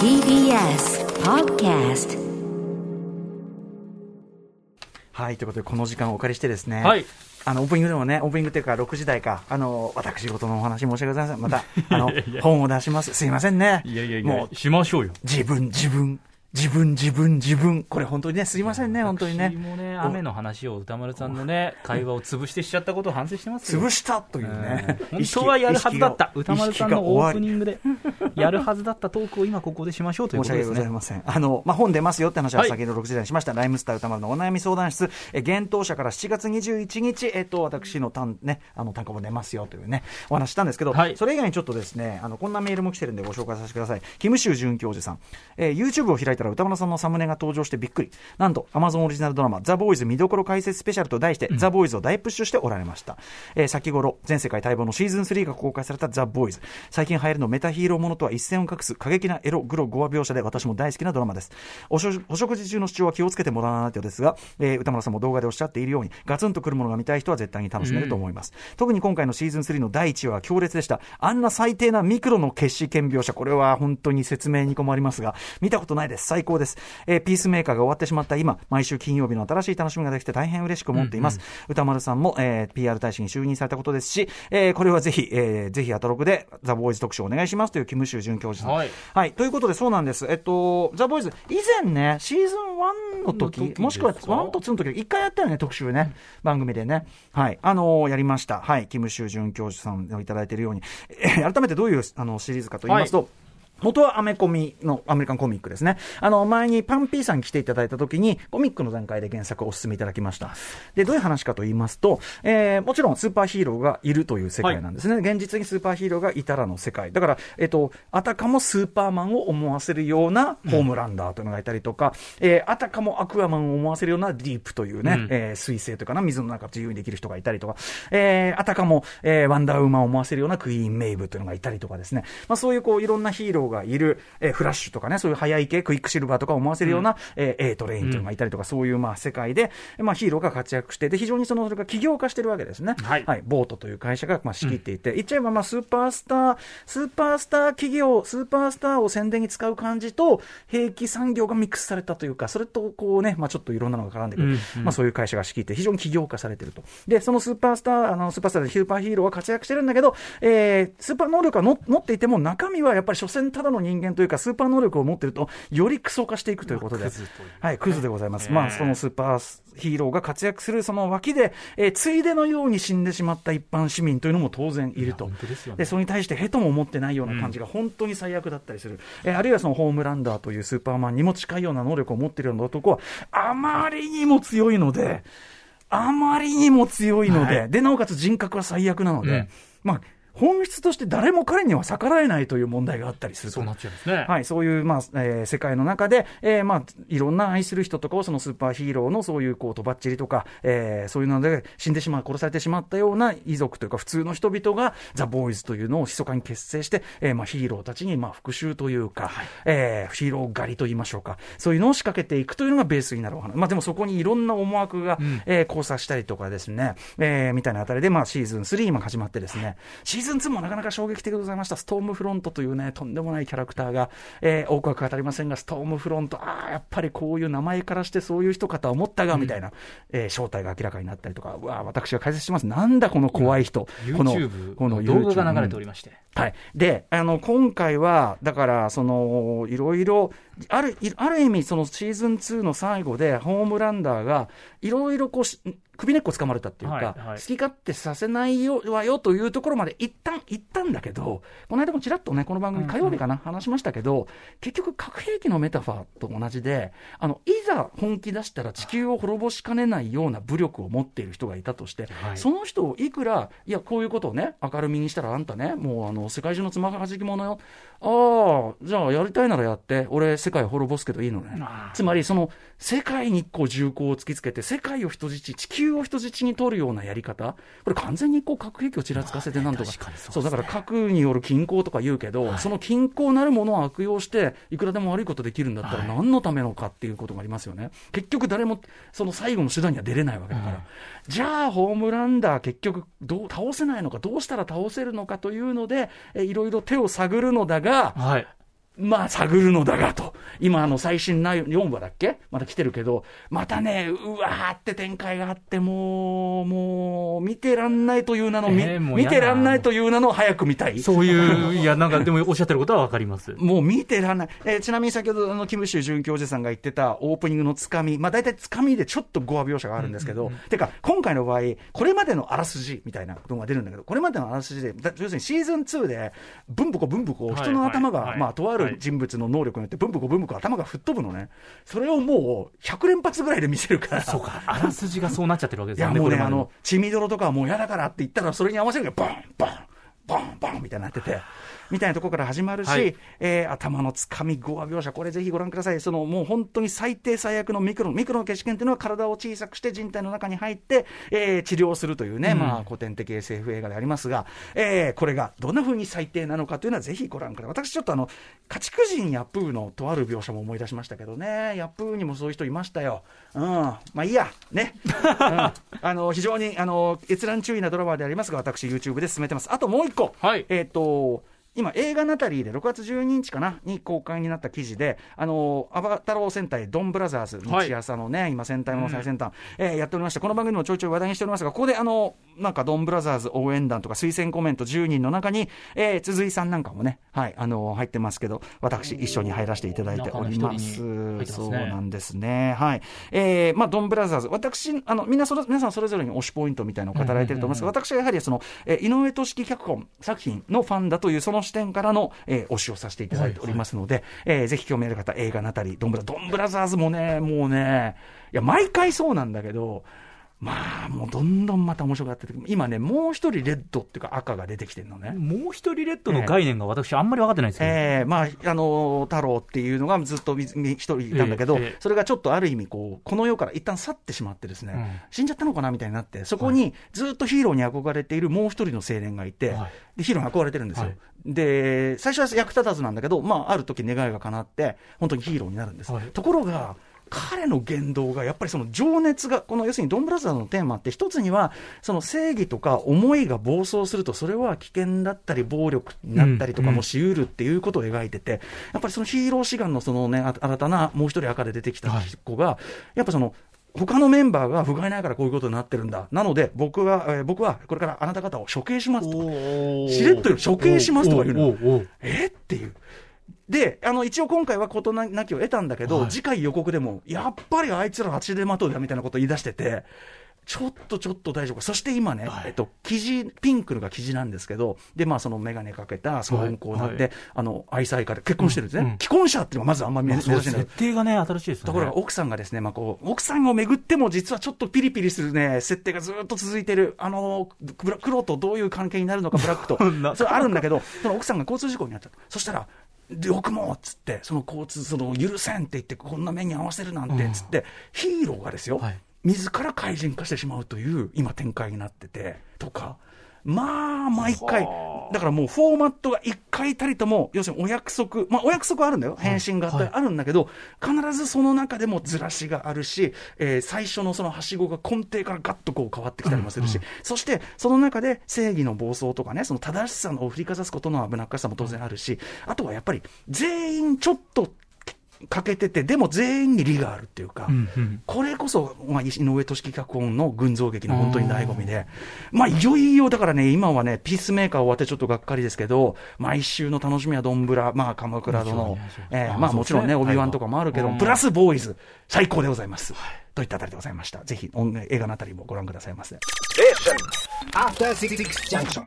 TBS Podcast はい、ということで、この時間をお借りしてですね、はいあの、オープニングでもね、オープニングっていうか、6時台か、あの、私事のお話申し訳ございません。また、あの いやいや、本を出します。すいませんね。いやいやいやもう、しましょうよ。自分、自分、自分、自分、自分。これ本当にね、すいませんね、本当にね私。もね、雨の話を歌丸さんのね、会話を潰してしちゃったことを反省してますよ。潰したというね。うん本当はやるはずだった。歌丸さんのオープニングで、やるはずだったトークを今ここでしましょうという申し訳ことですね。ございません。あの、まあ、本出ますよって話ははい先ほど6時台にしました、ライムスター歌丸のお悩み相談室、え、幻冬舎から7月21日、えっと、私の単、ね、あの、単価も出ますよというね、お話したんですけど、はいそれ以外にちょっとですね、あの、こんなメールも来てるんでご紹介させてください。キムシュウ准教授さん。えー YouTube を開いたら歌丸さんのサムネが登場してびっくり。なんと、Amazon オリジナルドラマ、ザ・ボーイズ見どころ解説スペシャルと題して、ザ・ボーイズを大プッシュしておられました。えー先頃、全世界待望のシーズン3が公開されたザ・ボーイズ。最近流行るのメタヒーローものとは一線を画す過激なエロ、グロ、ゴア描写で私も大好きなドラマです。お食事中の主張は気をつけてもらわないとですが、えー歌丸さんも動画でおっしゃっているように、ガツンとくるものが見たい人は絶対に楽しめると思います。特に今回のシーズン3の第1話は強烈でした。あんな最低なミクロの決死剣描写、これは本当に説明に困りますが、見たことないです。最高です。えーピースメーカーが終わってしまった今、毎週金曜日の新しい楽しみができて大変嬉しく思っています。歌丸さんも、えー PR 大使に就任されたことですし、えーこれはぜひ、えーぜひアトロクでザ・ボーイズ特集お願いしますというキムシュウ准教授さん。はいはい。ということで、そうなんです。えっと、ザ・ボーイズ、以前ね、シーズン1の時、の時もしくはですか1と2の時、一回やったよね、特集ね。番組でね。はい。あのーやりました。はい。キムシュウ准教授さんをいただいているように、えー改めてどういうあのシリーズかと言いますと、元はアメコミのアメリカンコミックですね。あの、前にパンピーさんに来ていただいた時に、コミックの段階で原作をお勧めいただきました。で、どういう話かと言いますと、えー、もちろんスーパーヒーローがいるという世界なんですね。現実にスーパーヒーローがいたらの世界。だから、えっ、と、あたかもスーパーマンを思わせるようなホームランダーというのがいたりとか、えーあたかもアクアマンを思わせるようなディープというね、うんえー水星というかな、水の中自由にできる人がいたりとか、えーあたかも、えーワンダーウーマンを思わせるようなクイーンメイブというのがいたりとかですね、まあそういうこういろんなヒーローがいる、えーフラッシュとかね、そういう速い系、クイックシルバーとかを思わせるような、えー A トレインというのがいたりとか、そういうまあ世界で、まあヒーローが活躍して、で、非常にその、それが起業化してるわけですね。はい。ボートという会社がまあ仕切っていて、言っちゃえばまあスーパースター、スーパースター企業、スーパースターを宣伝に使う感じと、兵器産業がミックスされたというか、それとこうね、まあちょっといろんなのが絡んでくる、うんうん。まあそういう会社が仕切って、非常に起業化されてると。で、そのスーパースター、あの、スーパースターでスーパーヒーローは活躍してるんだけど、えー、スーパー能力はの持っていても、中身はやっぱり所詮ただの人間というか、スーパー能力を持ってると、よりクソ化していくということで。まあクズというねはい、クズでございます。えーまあ、そのスーパーヒーローが活躍するその脇で、えーついでのように死んでしまった一般市民というのも当然いると。でねで、それに対してヘとも思ってないような感じが本当に最悪だったりする。えーあるいはそのホームランダーというスーパーマンにも近いような能力を持っているような男は、あまりにも強いので、あまりにも強いので、はいで、なおかつ人格は最悪なので、うんまあ、本質として誰も彼には逆らえないという問題があったりすると。そうなっちゃうんですね。はい、そういう、まあえー世界の中で、えーまあ、いろんな愛する人とかをそのスーパーヒーローのそういうこうとばっちりとか、えーそういうので死んでしまう、殺されてしまったような遺族というか、普通の人々がザ・ボーイズというのを密かに結成して、えーまあ、ヒーローたちにまあ復讐というか、えーヒーロー狩りと言いましょうか、そういうのを仕掛けていくというのがベースになるお話。まあ、でもそこにいろんな思惑が、ん。えー交差したりとかですね、えーみたいなあたりで、まあ、シーズン3今始まってですね、シーズン2もなかなか衝撃的でございました。ストームフロントというね、とんでもないキャラクターが、えー多くは語りませんが、ストームフロント、ああ、やっぱりこういう名前からしてそういう人かとは思ったが、みたいな、えー正体が明らかになったりとか、うわあ私が解説します。なんだこの怖い人。このこのの動画が流れておりまして。はい。で、あの、今回は、だから、その、いろいろ、ある、いある意味、そのシーズン2の最後で、ホームランダーが、いろいろこうし、首根っこ掴まれたっていうか、はいはい。好き勝手させないよわよというところまで一旦行ったんだけど、この間もちらっとね、この番組火曜日かな、話しましたけど、結局核兵器のメタファーと同じで、あの、いざ本気出したら地球を滅ぼしかねないような武力を持っている人がいたとして、はい。その人をいくら、いや、こういうことをね、明るみにしたらあんたね、もうあの、世界中のつまはじき者よ。ああ、じゃあやりたいならやって、俺世界滅ぼすけどいいのね。つまり、その、世界にこう銃口を突きつけて、世界を人質、地球を人質に取るようなやり方、これ完全にこう核兵器をちらつかせてなんとか、確かにそうですねそう、だから核による均衡とか言うけど、その均衡なるものを悪用して、いくらでも悪いことできるんだったら、はい何のためのかっていうことがありますよね。結局誰も、その最後の手段には出れないわけだから。うんじゃあ、ホームランダー結局、どう、倒せないのか、どうしたら倒せるのかというので、えいろいろ手を探るのだが、はい。まあ、探るのだがと。今、あの、最新な4話だっけ？また来てるけど、またね、うわーって展開があって、もう、もう、見てらんないという名の、みえー見てらんないという名の早く見たい。そういう、いや、なんかでもおっしゃってることはわかります。もう見てらんない。えーちなみに先ほど、あの、キムシュ准教授さんが言ってたオープニングのつかみ、まあ大体つかみでちょっと語話描写があるんですけど、てか、今回の場合、これまでのあらすじみたいなことが出るんだけど、これまでのあらすじで、だ要するにシーズン2で、ブンブコブンブコ、はい人の頭が、はいまあ、とある人物の能力によって、ブンブコブンブコ頭が吹っ飛ぶのね。それをもう、100連発ぐらいで見せるから。そうか、あらすじがそうなっちゃってるわけでいや、すよね、もうね、あの、血みどろとかはもう嫌だからって言ったら、それに合わせるけど、ボン、ボン、ボン、ボンみたいになってて、みたいなところから始まるし、はいえー頭のつかみ、語話描写、これぜひご覧ください。その、もう本当に最低最悪のミクロ、ミクロの決死剣っていうのは体を小さくして人体の中に入って、えー治療するというね、うんまあ、古典的 SF 映画でありますが、えーこれがどんな風に最低なのかというのはぜひご覧ください。私ちょっとあの、家畜人ヤップーのとある描写も思い出しましたけどね、ヤップーにもそういう人いましたよ。うん。まあいいや、ね。うん、あの、非常に、あの、閲覧注意なドラマでありますが、私 YouTube で進めてます。あともう一個。はいえっ、と、今、映画ナタリーで6月12日かなに公開になった記事で、あのアバタロー戦隊ドンブラザーズ、はい日朝のね、今、戦隊もの最先端、えーやっておりまして、この番組もちょいちょい話題にしておりますが、ここで、あの、なんかドンブラザーズ応援団とか推薦コメント10人の中に、えー、鈴井さんなんかもね、はい、あの入ってますけど、私、一緒に入らせていただいております。ますねそうなんですね。はい。えー、まあ、ドンブラザーズ、私、あの、みんなそれ、皆さんそれぞれに推しポイントみたいなのを語られてると思いますが、私はやはりその、えー井上俊樹脚本作品のファンだというその視点からの、えー推しをさせていただいておりますので、えーぜひ興味ある方、映画ナタリー、ドンブラ、ドンブラザーズもね、もうね、いや、毎回そうなんだけど、まあ、もうどんどんまた面白くなってて、今ね、もう一人レッドっていうか赤が出てきてるのね。もう一人レッドの概念が私、あんまり分かってないんですけど、えーまあ、あの太郎っていうのがずっと一人いたんだけど、ええ。ええそれがちょっとある意味こう、この世から一旦去ってしまってですね、うん。死んじゃったのかなみたいになって、そこにずっとヒーローに憧れているもう一人の青年がいて、はい。でヒーローに憧れてるんですよ。はい。で、最初は役立たずなんだけど、まあ、ある時願いが叶って、本当にヒーローになるんです。はい。ところが、彼の言動がやっぱりその情熱が、この要するにドンブラザーズのテーマって、一つには、その正義とか思いが暴走すると、それは危険だったり、暴力になったりとかもしうるっていうことを描いてて、やっぱりそのヒーロー志願のそのね、あ新たなもう一人赤で出てきた子が、やっぱその、他のメンバーが不甲斐ないからこういうことになってるんだ。なので、僕は、えー僕はこれからあなた方を処刑しますと。しれっと処刑しますとか言うのえっていう。で、あの、一応今回は事なきを得たんだけど、はい。次回予告でも、やっぱりあいつら蜂でまとうだみたいなことを言い出してて、ちょっとちょっと大丈夫。か。そして今ね、はい。えっと、生地、ピンクが生地なんですけど、で、まあそのメガネかけた、そう温厚なんで、はい。あの、愛妻家で結婚してるんですね。うんうん。既婚者っていうのがまずあんまり珍しい。んだけど設定がね、新しいですよね。ところが奥さんがですね、まあ、こう奥さんをめぐっても、実はちょっとピリピリするね、設定がずっと続いてる、あのブラ黒とどういう関係になるのか、ブラックと。な、それあるんだけど、その奥さんが交通事故になっちゃった、そしたら、よくもっつって、その交通、その許せんって言って、こんな目に合わせるなんてっつって、ヒーローがですよ、はい自ら怪人化してしまうという、今、展開になってて、とか。まあ、毎回、だからもうフォーマットが一回たりとも、要するにお約束、まあお約束はあるんだよ、返信があったりはい。あるんだけど、必ずその中でもずらしがあるし、えー最初のそのはしごが根底からガッとこう変わってきたりもするし、そしてその中で正義の暴走とかね、その正しさを振りかざすことの危なっかしさも当然あるし、あとはやっぱり全員ちょっと欠けてて、でも全員に利があるっていうか、うんうんこれこそ、まあ、井上俊樹脚本の群像劇の本当に醍醐味で、まあ、いよいよだからね、今はね、ピースメーカー終わってちょっとがっかりですけど、毎週の楽しみはドンブラ、まあ、鎌倉殿の、えーまあ、もちろんね、オビワンとかもあるけど、プラスボーイズ、最高でございます。といったあたりでございました。ぜひ、音映画のあたりもご覧くださいませ。After Six Junction.